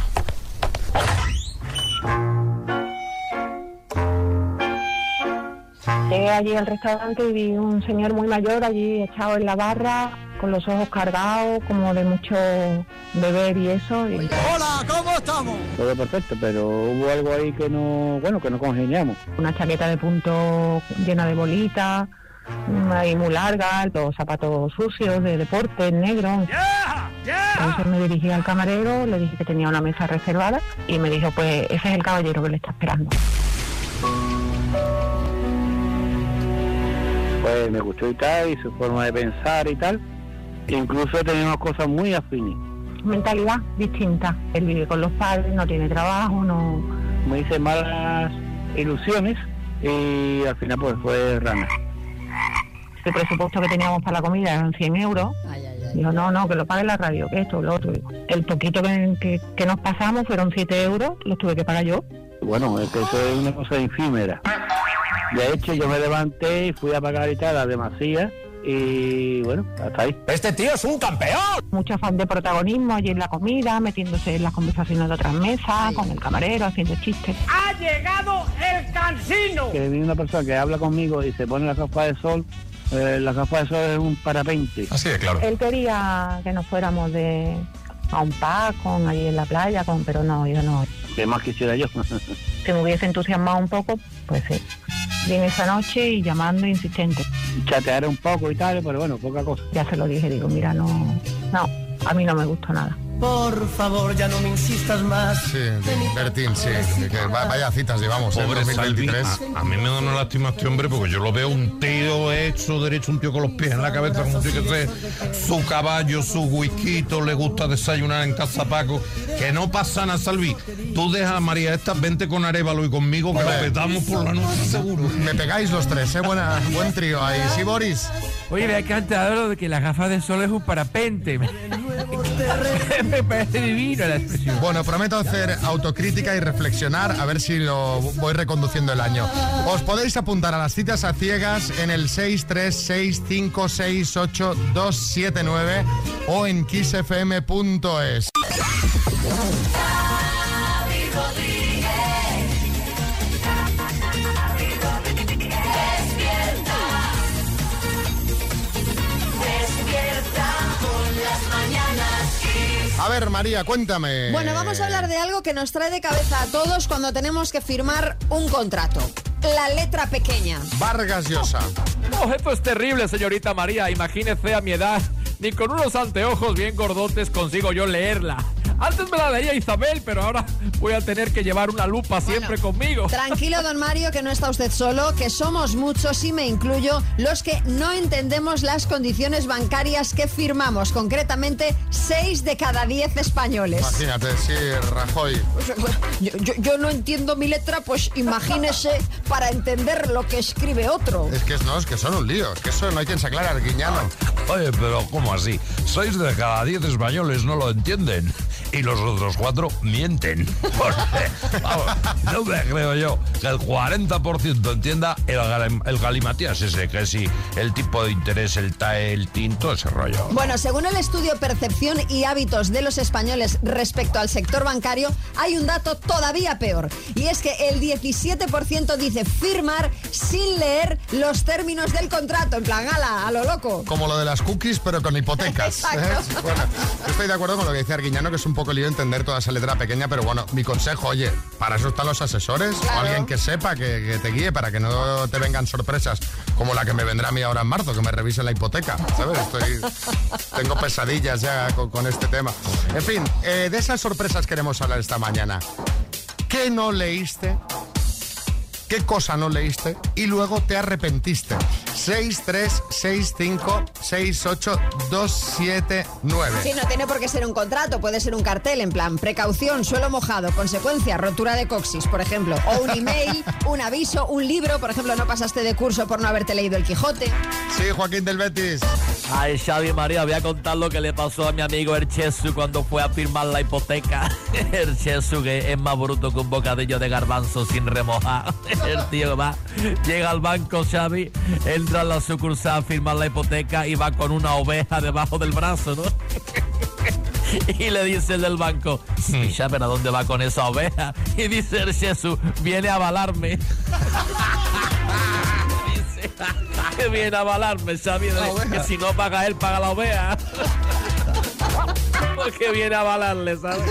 Llegué allí al restaurante y vi un señor muy mayor allí echado en la barra, con los ojos cargados, como de mucho beber y eso. y- Hola, ¿cómo estamos? Todo perfecto, pero hubo algo ahí que no, bueno, que no congeniamos. Una chaqueta de punto llena de bolitas, ahí muy larga, los zapatos sucios de deporte, negros. Entonces me dirigí al camarero, le dije que tenía una mesa reservada y me dijo, pues ese es el caballero que le está esperando. Pues me gustó y tal, y su forma de pensar y tal. Incluso tenemos cosas muy afines. Mentalidad distinta. Él vive con los padres, no tiene trabajo, no... Me hice malas ilusiones y al final pues fue rana. El presupuesto que teníamos para la comida eran 100 euros. Dijo, no, no, que lo pague la radio, que esto, lo otro. El poquito que, que- que nos pasamos fueron 7 euros, los tuve que pagar yo. Bueno, es que eso es una cosa efímera. De hecho, yo me levanté y fui a pagar y tal a demasía y bueno, hasta ahí. Este tío es un campeón. Mucho afán de protagonismo allí en la comida, metiéndose en las conversaciones de otras mesas, con el camarero, haciendo chistes. ¡Ha llegado el cansino! Que viene una persona que habla conmigo y se pone la gafas de sol, eh, la gafa de sol es un parapente. Así de claro. Él quería que nos fuéramos de a un pub con allí en la playa, con, pero no, yo no. ¿Qué más quisiera yo? [LAUGHS] Si me hubiese entusiasmado un poco, pues sí. Vine esa noche y llamando insistente. Chatear un poco y tal, pero bueno, poca cosa. Ya se lo dije, digo, mira, no, no, a mí no me gusta nada. Por favor, ya no me insistas más. Sí, Bertín, sí. que va- vaya citas llevamos en Pobre Salvi, 2023. a, a mí me da una lástima este hombre porque yo lo veo un tío hecho derecho, un tío con los pies en la cabeza, como tiene que su caballo, su whisky, le gusta desayunar en casa Paco. Que no pasa nada, Salvi. Tú deja a María esta, vente con Arevalo y conmigo que lo petamos por la noche seguro. Me pegáis los tres, ¿eh? Buena, buen trío ahí. ¿Sí, Boris? Oye, me ha encantado lo de que la gafa de sol es un parapente. [LAUGHS] [LAUGHS] me parece divino la expresión. Bueno, prometo hacer autocrítica y reflexionar a ver si lo voy reconduciendo el año. Os podéis apuntar a las citas a ciegas en el 636568279 o en kissfm.es. A ver, María, cuéntame. Bueno, vamos a hablar de algo que nos trae de cabeza a todos cuando tenemos que firmar un contrato. La letra pequeña. Vargas Llosa. Oh, esto es terrible, señorita María. Imagínese a mi edad. Ni con unos anteojos bien gordotes consigo yo leerla. Antes me la leía Isabel, pero ahora voy a tener que llevar una lupa siempre conmigo. Tranquilo, don Mario, que no está usted solo, que somos muchos, y me incluyo, los que no entendemos las condiciones bancarias que firmamos, concretamente 6 de cada 10 españoles. Imagínate, sí, Rajoy. Yo, yo- yo no entiendo mi letra, pues imagínese para entender lo que escribe otro. Es que es- no, es que son un lío. Es que eso no hay quien se aclara, Arguiñano. Oye, pero ¿cómo así? Seis de cada diez españoles no lo entienden. Y los otros cuatro mienten. [LAUGHS] Porque, vamos, no me creo yo que el 40% entienda el, el galimatías ese, que si el tipo de interés, el TAE, el tinto, ese rollo. Bueno, según el estudio Percepción y Hábitos de los Españoles respecto al sector bancario, hay un dato todavía peor. Y es que el 17% dice firmar sin leer los términos del contrato. En plan, ala, a lo loco. Como lo de las cookies, pero con hipotecas. [LAUGHS] ¿eh? Bueno, yo estoy de acuerdo con lo que dice Arguiñano, que es un poco lío entender toda esa letra pequeña, pero bueno, mi consejo, oye, para eso están los asesores o alguien que sepa, que, que te guíe, para que no te vengan sorpresas como la que me vendrá a mí ahora en marzo, que me revise la hipoteca, ¿sabes? Estoy, tengo pesadillas ya con, con este tema. En fin, eh, de esas sorpresas queremos hablar esta mañana. ¿Qué no leíste? ¿Qué cosa no leíste? Y luego te arrepentiste. 636568279. Sí, no tiene por qué ser un contrato, puede ser un cartel en plan precaución, suelo mojado, consecuencia, rotura de coxis, por ejemplo, o un email, [LAUGHS] un aviso, un libro, por ejemplo, no pasaste de curso por no haberte leído El Quijote. Sí, Joaquín del Betis. Ay, Xavi María, voy a contar lo que le pasó a mi amigo Erchesu cuando fue a firmar la hipoteca. [LAUGHS] Erchesu, que es más bruto que un bocadillo de garbanzo sin remojar. [LAUGHS] El tío va, llega al banco, Xavi, entra a la sucursal a firmar la hipoteca y va con una oveja debajo del brazo, ¿no? [LAUGHS] Y le dice el del banco, sí, ya, pero ¿a dónde va con esa oveja? Y dice Erchesu, viene a avalarme. [LAUGHS] Dice, viene a avalarme, Xavi, que si no paga él, paga la oveja. [LAUGHS] Porque viene a avalarle, ¿sabes?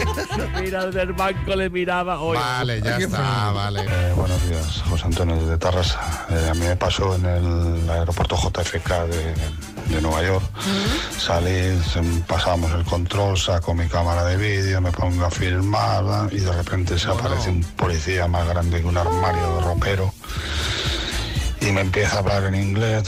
Mira, desde el banco le miraba. Oye, Vale, ya está, vale. Eh, buenos días, José Antonio desde Tarrasa. Eh, a mí me pasó en el aeropuerto JFK de, de Nueva York. Salí, pasábamos el control, saco mi cámara de vídeo, me pongo a filmar ¿verdad? y de repente se aparece un policía más grande que un armario de ropero. Y me empieza a hablar en inglés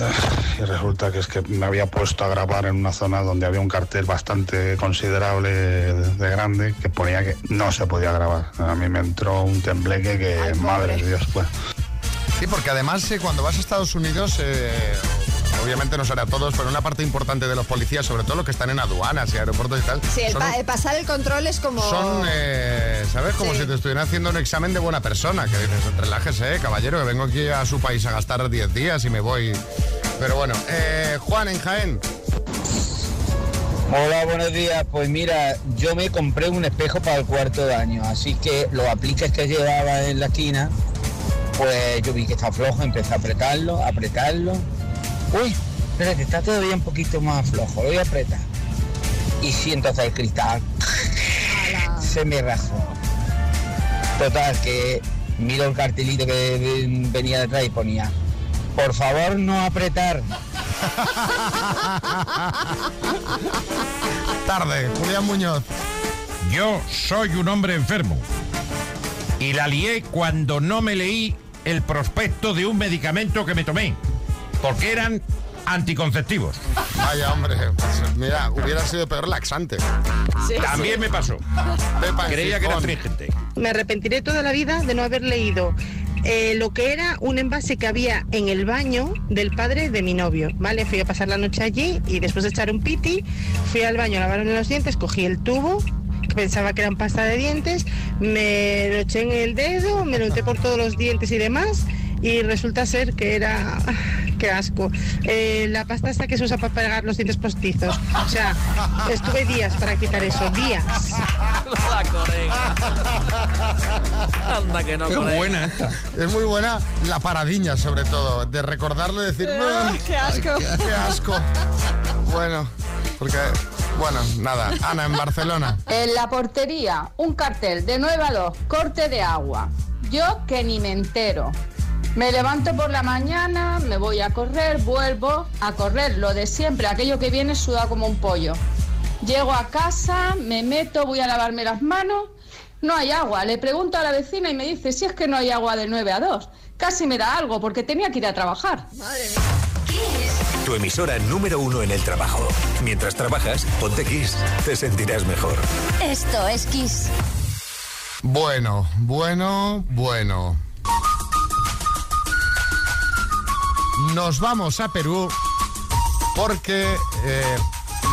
y resulta que es que me había puesto a grabar en una zona donde había un cartel bastante considerable de grande que ponía que no se podía grabar. A mí me entró un tembleque que, madre de Dios, pues. Sí, porque además eh, cuando vas a Estados Unidos, eh, obviamente no será todos, pero una parte importante de los policías, sobre todo los que están en aduanas y aeropuertos y tal, Sí, el, son, pa- el pasar el control es como... son, eh, ¿sabes? Como Sí. si te estuvieran haciendo un examen de buena persona, que dices, relájese, caballero, que vengo aquí a su país a gastar 10 días y me voy. Pero bueno, eh, Juan en Jaén. Hola, buenos días. Pues mira, yo me compré un espejo para el cuarto de año, así que los apliques que llevaba en la esquina, pues yo vi que está flojo, empecé a apretarlo, a apretarlo. Uy, espérate, está todavía un poquito más flojo, lo voy a apretar. Y siento hasta el cristal. Se me rajó. Total, que miro el cartelito que venía detrás y ponía, por favor no apretar. [LAUGHS] Tarde, Julián Muñoz. Yo soy un hombre enfermo. Y la lié cuando no me leí el prospecto de un medicamento que me tomé. Porque eran anticonceptivos. Vaya, hombre, mira, hubiera sido peor laxante. También me pasó. Creía que era astringente. Me arrepentiré toda la vida de no haber leído eh, lo que era un envase que había en el baño del padre de mi novio, ¿vale? Fui a pasar la noche allí y después de echar un piti, fui al baño a lavarme los dientes, cogí el tubo, que pensaba que eran pasta de dientes, me lo eché en el dedo, me lo unté por todos los dientes y demás, y resulta ser que era... ¡Qué asco! Eh, la pasta esta que se usa para pegar los dientes postizos. O sea, estuve días para quitar eso, días. La corega. Anda que no Qué corega. buena esta. Es muy buena la paradiña, sobre todo, de recordarlo y decir, Ah, "Ay, qué asco". Qué, qué asco. Bueno, porque, bueno, nada. Ana, en Barcelona. En la portería, un cartel de 9 a 2, corte de agua. Yo que ni me entero. Me levanto por la mañana, me voy a correr, vuelvo a correr, lo de siempre, aquello que viene sudado como un pollo. Llego a casa, me meto, voy a lavarme las manos, no hay agua. Le pregunto a la vecina y me dice, si es que no hay agua de 9 a 2. Casi me da algo porque tenía que ir a trabajar. Tu emisora número uno en el trabajo. Mientras trabajas, ponte Kiss. Te sentirás mejor. Esto es Kiss. Bueno, bueno, bueno. Nos vamos a Perú porque, eh,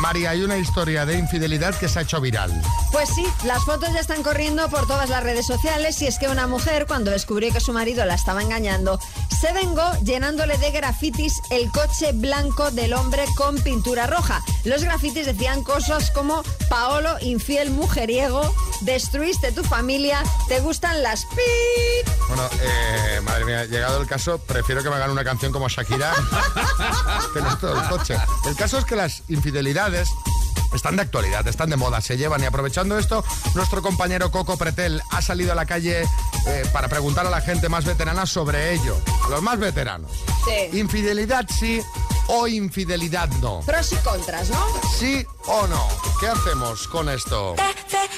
María, hay una historia de infidelidad que se ha hecho viral. Pues sí, las fotos ya están corriendo por todas las redes sociales y es que una mujer, cuando descubrió que su marido la estaba engañando, se vengó llenándole de grafitis el coche blanco del hombre con pintura roja. Los grafitis decían cosas como Paolo, infiel mujeriego, destruiste tu familia, te gustan las pit. Bueno, eh, madre mía, llegado el caso, prefiero que me hagan una canción como Shakira [LAUGHS] que no todo el coche. El caso es que las infidelidades están de actualidad, están de moda, se llevan y aprovechando esto, nuestro compañero Coco Pretel ha salido a la calle eh, para preguntar a la gente más veterana sobre ello, los más veteranos. Sí. Infidelidad sí o infidelidad no. Pros y contras, ¿no? Sí o no. ¿Qué hacemos con esto?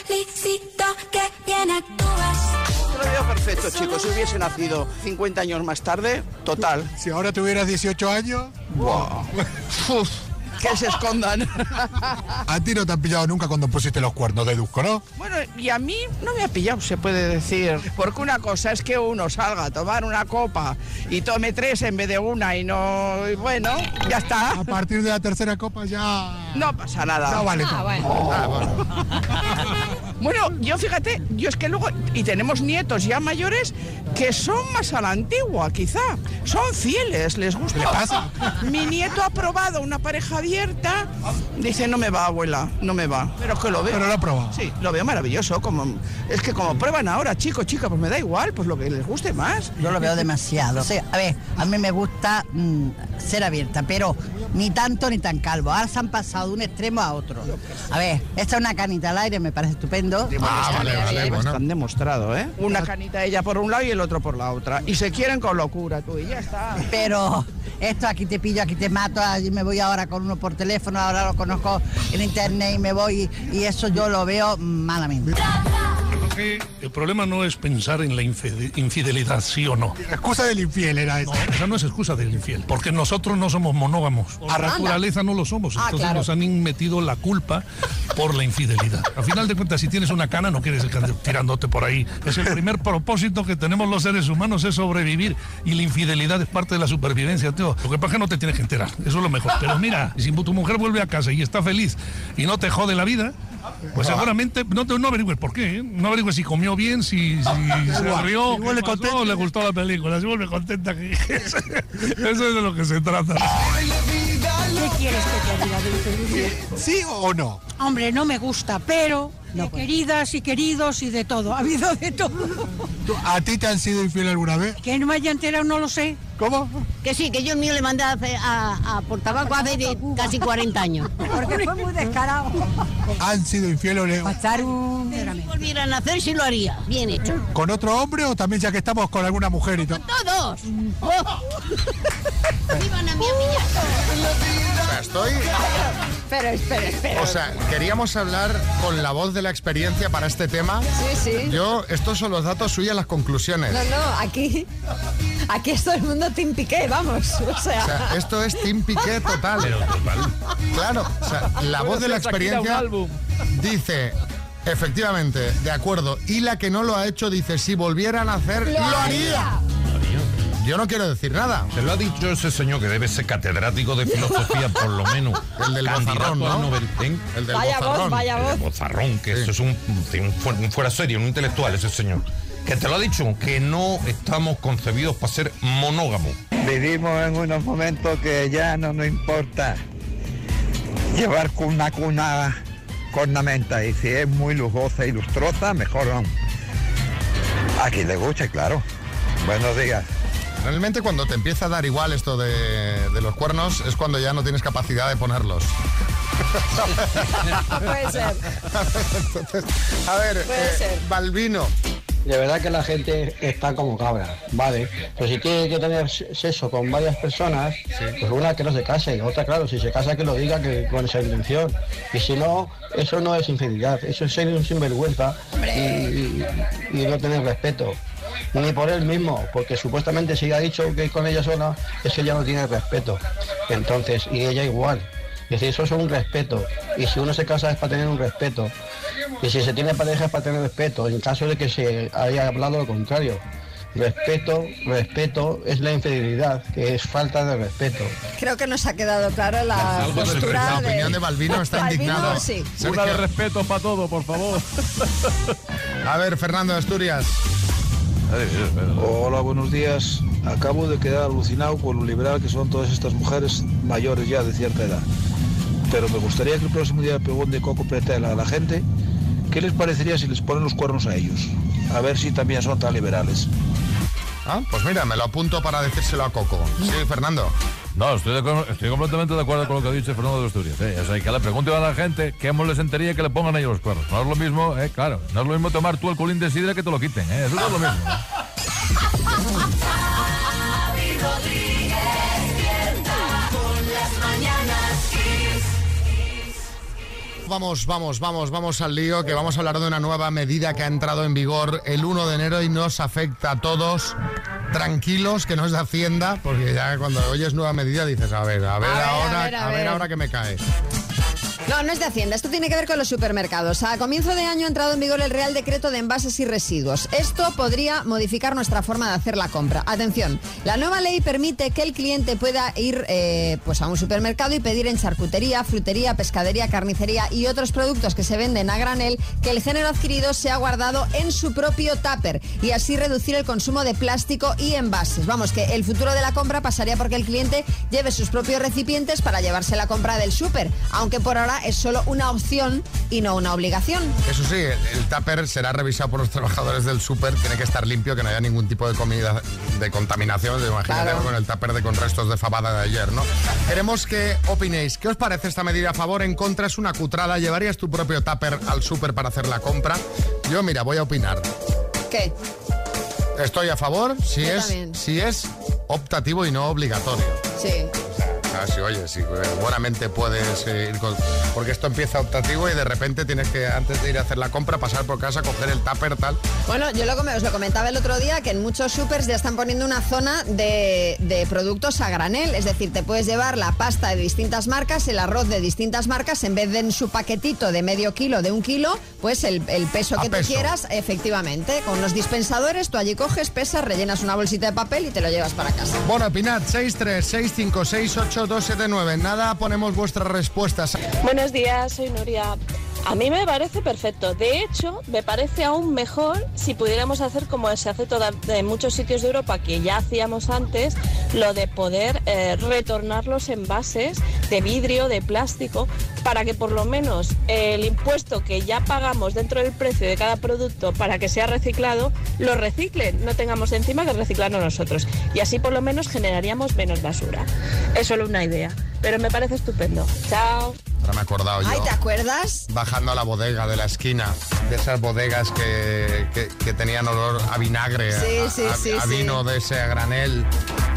Felicito que bien actúas. Lo veo perfecto, chicos. Si hubiese nacido 50 años más tarde, total. Si ahora tuvieras 18 años, Wow. [LAUGHS] Uf, que se escondan. [LAUGHS] a ti no te han pillado nunca cuando pusiste los cuernos, deduzco, ¿no? Bueno, y a mí no me ha pillado, se puede decir. Porque una cosa es que uno salga a tomar una copa y tome tres en vez de una y no. y bueno, ya está. A partir de la tercera copa ya... No pasa nada. No vale Ah, bueno. Ah, bueno. [LAUGHS] Bueno, yo fíjate, yo es que luego, y tenemos nietos ya mayores que son más a la antigua, quizá. Son fieles, les gusta. ¿Qué le pasa? Mi nieto ha probado una pareja abierta, dice, no me va, abuela, no me va. Pero es que lo veo. Pero lo ha probado. Sí, lo veo maravilloso. Como, es que como prueban ahora, chicos, chicas, pues me da igual, pues lo que les guste más. Yo lo veo demasiado. Sí, a ver, a mí me gusta mm, ser abierta, pero ni tanto ni tan calvo. Ahora se han pasado de un extremo a otro. A ver, esta es una canita al aire, me parece estupendo. Ah, vale, vale, Están demostrado, ¿eh? Una canita ella por un lado y el otro por la otra. Y se quieren con locura, tú, y ya está. Pero esto aquí te pillo, aquí te mato, allí me voy ahora con uno por teléfono, ahora lo conozco en internet y me voy y eso yo lo veo malamente. Que el problema no es pensar en la infide- infidelidad, sí o no. Excusa del infiel era No, esa no es excusa del infiel, porque nosotros no somos monógamos. Por Anda. naturaleza no lo somos, Ah, entonces claro. nos han metido la culpa por la infidelidad. Al final de cuentas, si tienes una cana, no quieres ir tirándote por ahí. Es el primer propósito que tenemos los seres humanos, es sobrevivir. Y la infidelidad es parte de la supervivencia, tío. Lo que pasa es que no te tienes que enterar, eso es lo mejor. Pero mira, si tu mujer vuelve a casa y está feliz y no te jode la vida, pues seguramente no, no averigües por qué, ¿eh? no averigües si comió bien, si, si se [LAUGHS] Igual, rió, igual le pasó, le gustó la película, si vuelve contenta. que- [LAUGHS] Eso es de lo que se trata. ¿Qué quieres que te diga? ¿Sí o no? Hombre, no me gusta, pero de queridas y queridos y de todo. Ha habido de todo. ¿Tú- ¿A ti te han sido infiel alguna vez? Que no me haya enterado no lo sé. ¿Cómo? Que sí, que yo el mío le mandé a, a, a por tabaco hace de casi 40 años. [LAUGHS] Porque fue muy descarado. ¿Han sido infiel o le- Pasar un... Si volvieran a hacer, sí lo haría. Bien hecho. con otro hombre o también ya que estamos con alguna mujer y todo? ¡Todos! Oh. [LAUGHS] ¡Vivan a mi O sea, estoy... Pero espera, espera. O sea, queríamos hablar con la voz de la experiencia para este tema. Sí, sí. Yo, estos son los datos suyos, las conclusiones. No, no, aquí, aquí es todo el mundo Team Piqué, vamos. O sea, O sea, esto es Team Piqué total. Claro, o sea, la voz de la experiencia dice, efectivamente, de acuerdo. Y la que no lo ha hecho dice, si volvieran a hacer, lo, haría. Yo no quiero decir nada. Se lo ha dicho ese señor que debe ser catedrático de filosofía, [LAUGHS] por lo menos. El del Candidato bozarrón, ¿no? Nobel, ¿eh? El del Vaya voz, bozarrón. vaya El voz. del bozarrón, que eso es un, un fu- un fuera serio, un intelectual ese señor. Que te lo ha dicho, que no estamos concebidos para ser monógamos. Vivimos en unos momentos que ya no nos importa llevar con una cuna cornamenta y si es muy lujosa y lustrosa, mejor aún. A quien le guste, claro. Buenos días. Realmente cuando te empieza a dar igual esto de, de los cuernos es cuando ya no tienes capacidad de ponerlos. [LAUGHS] puede ser. Entonces, a ver, Puede eh, ser. Balbino. De verdad que la gente está como cabra, ¿vale? Pero si tiene que tener sexo con varias personas, pues una que no se case, y otra, claro, si se casa que lo diga que con esa intención. Y si no, eso no es infidelidad, eso es ser un sinvergüenza y, y- y no tener respeto. Ni por él mismo, porque supuestamente si ha dicho que con ella sola, es que ella no tiene respeto. Entonces, y ella igual. Es decir, eso es un respeto. Y si uno se casa es para tener un respeto. Y si se tiene pareja es para tener respeto, en caso de que se haya hablado lo contrario. Respeto, respeto es la infidelidad, que es falta de respeto. Creo que nos ha quedado claro la Algo de- postura la opinión de Balbino está Balbino, indignado. sí. Una de respeto para todo, por favor. [LAUGHS] A ver, Fernando de Asturias. Hola, buenos días. Acabo de quedar alucinado con lo liberal que son todas estas mujeres mayores ya de cierta edad. Pero me gustaría que el próximo día pregunte Coco Pretel a la gente qué les parecería si les ponen los cuernos a ellos. A ver si también son tan liberales. Ah, pues mira, me lo apunto para decírselo a Coco. Sí, Fernando. No, estoy, estoy completamente de acuerdo con lo que ha dicho Fernando de Asturias. ¿eh? O sea, que le pregunte a la gente qué les sentiría que le pongan a ellos los cuernos. No es lo mismo, eh, claro, no es lo mismo tomar tú el colín de sidra que te lo quiten. ¿eh? Eso no es lo mismo. [LAUGHS] Vamos, vamos, vamos, vamos al lío, que vamos a hablar de una nueva medida que ha entrado en vigor el 1 de enero y nos afecta a todos. Tranquilos, que no es de Hacienda, porque ya cuando oyes nueva medida dices, a ver, a ver, A ver, a ahora, ver, a ver. ahora que me cae. No, no es de Hacienda. Esto tiene que ver con los supermercados. A comienzo de año ha entrado en vigor el Real Decreto de Envases y Residuos. Esto podría modificar nuestra forma de hacer la compra. Atención, la nueva ley permite que el cliente pueda ir eh, pues a un supermercado y pedir en charcutería, frutería, pescadería, carnicería y otros productos que se venden a granel que el género adquirido sea guardado en su propio tupper y así reducir el consumo de plástico y envases. Vamos, que el futuro de la compra pasaría porque el cliente lleve sus propios recipientes para llevarse la compra del súper, aunque por ahora es solo una opción y no una obligación. Eso sí, el, el tupper será revisado por los trabajadores del súper, tiene que estar limpio, que no haya ningún tipo de comida de contaminación, imagínate Claro. con el tupper de, con restos de fabada de ayer, ¿no? Queremos que opinéis, ¿qué os parece esta medida a favor, en contra? ¿Es una cutrada? ¿Llevarías tu propio tupper al súper para hacer la compra? Yo, mira, voy a opinar. ¿Qué? Estoy a favor si Yo es, también. si es optativo y no obligatorio. Sí ver si oyes, si eh, buenamente puedes eh, ir con... Porque esto empieza optativo y de repente tienes que, antes de ir a hacer la compra, pasar por casa, coger el tupper, tal. Bueno, yo lo, os lo comentaba el otro día, que en muchos supers ya están poniendo una zona de, de productos a granel. Es decir, te puedes llevar la pasta de distintas marcas, el arroz de distintas marcas, en vez de en su paquetito de medio kilo, de un kilo, pues el, peso que te quieras, efectivamente. Con los dispensadores, tú allí coges, pesas, rellenas una bolsita de papel y te lo llevas para casa. Bueno, opinad, 6365682 279. Nada, ponemos vuestras respuestas. Buenos días, soy Nuria. A mí me parece perfecto. De hecho, me parece aún mejor si pudiéramos hacer como se hace en muchos sitios de Europa, que ya hacíamos antes, lo de poder eh, retornar los envases de vidrio, de plástico, para que por lo menos el impuesto que ya pagamos dentro del precio de cada producto para que sea reciclado, lo reciclen. No tengamos encima que reciclarlo nosotros. Y así por lo menos generaríamos menos basura. Es solo una idea, pero me parece estupendo. Chao. Ahora me he acordado yo. Ay, ¿te acuerdas? Bajando a la bodega de la esquina, de esas bodegas que, que- que tenían olor a vinagre, Sí, a, sí, a- sí, a sí. vino de ese a granel,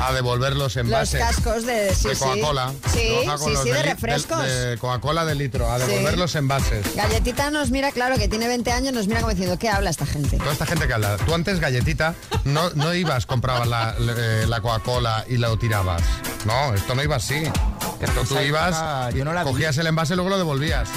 a devolver los Los envases. cascos de, sí, de. Coca-Cola. Sí, Los sí, los sí, de li- refrescos. De, Coca-Cola de litro, a devolver Sí. los envases. Galletita nos mira, claro, que tiene 20 años, nos mira como diciendo, ¿qué habla esta gente? Toda esta gente que habla. Tú antes, galletita, no, no ibas, comprabas la, eh, la Coca-Cola y la tirabas. No, esto no iba así. Esto tú ibas, época yo no la vi. cogías el envase envase luego lo devolvías.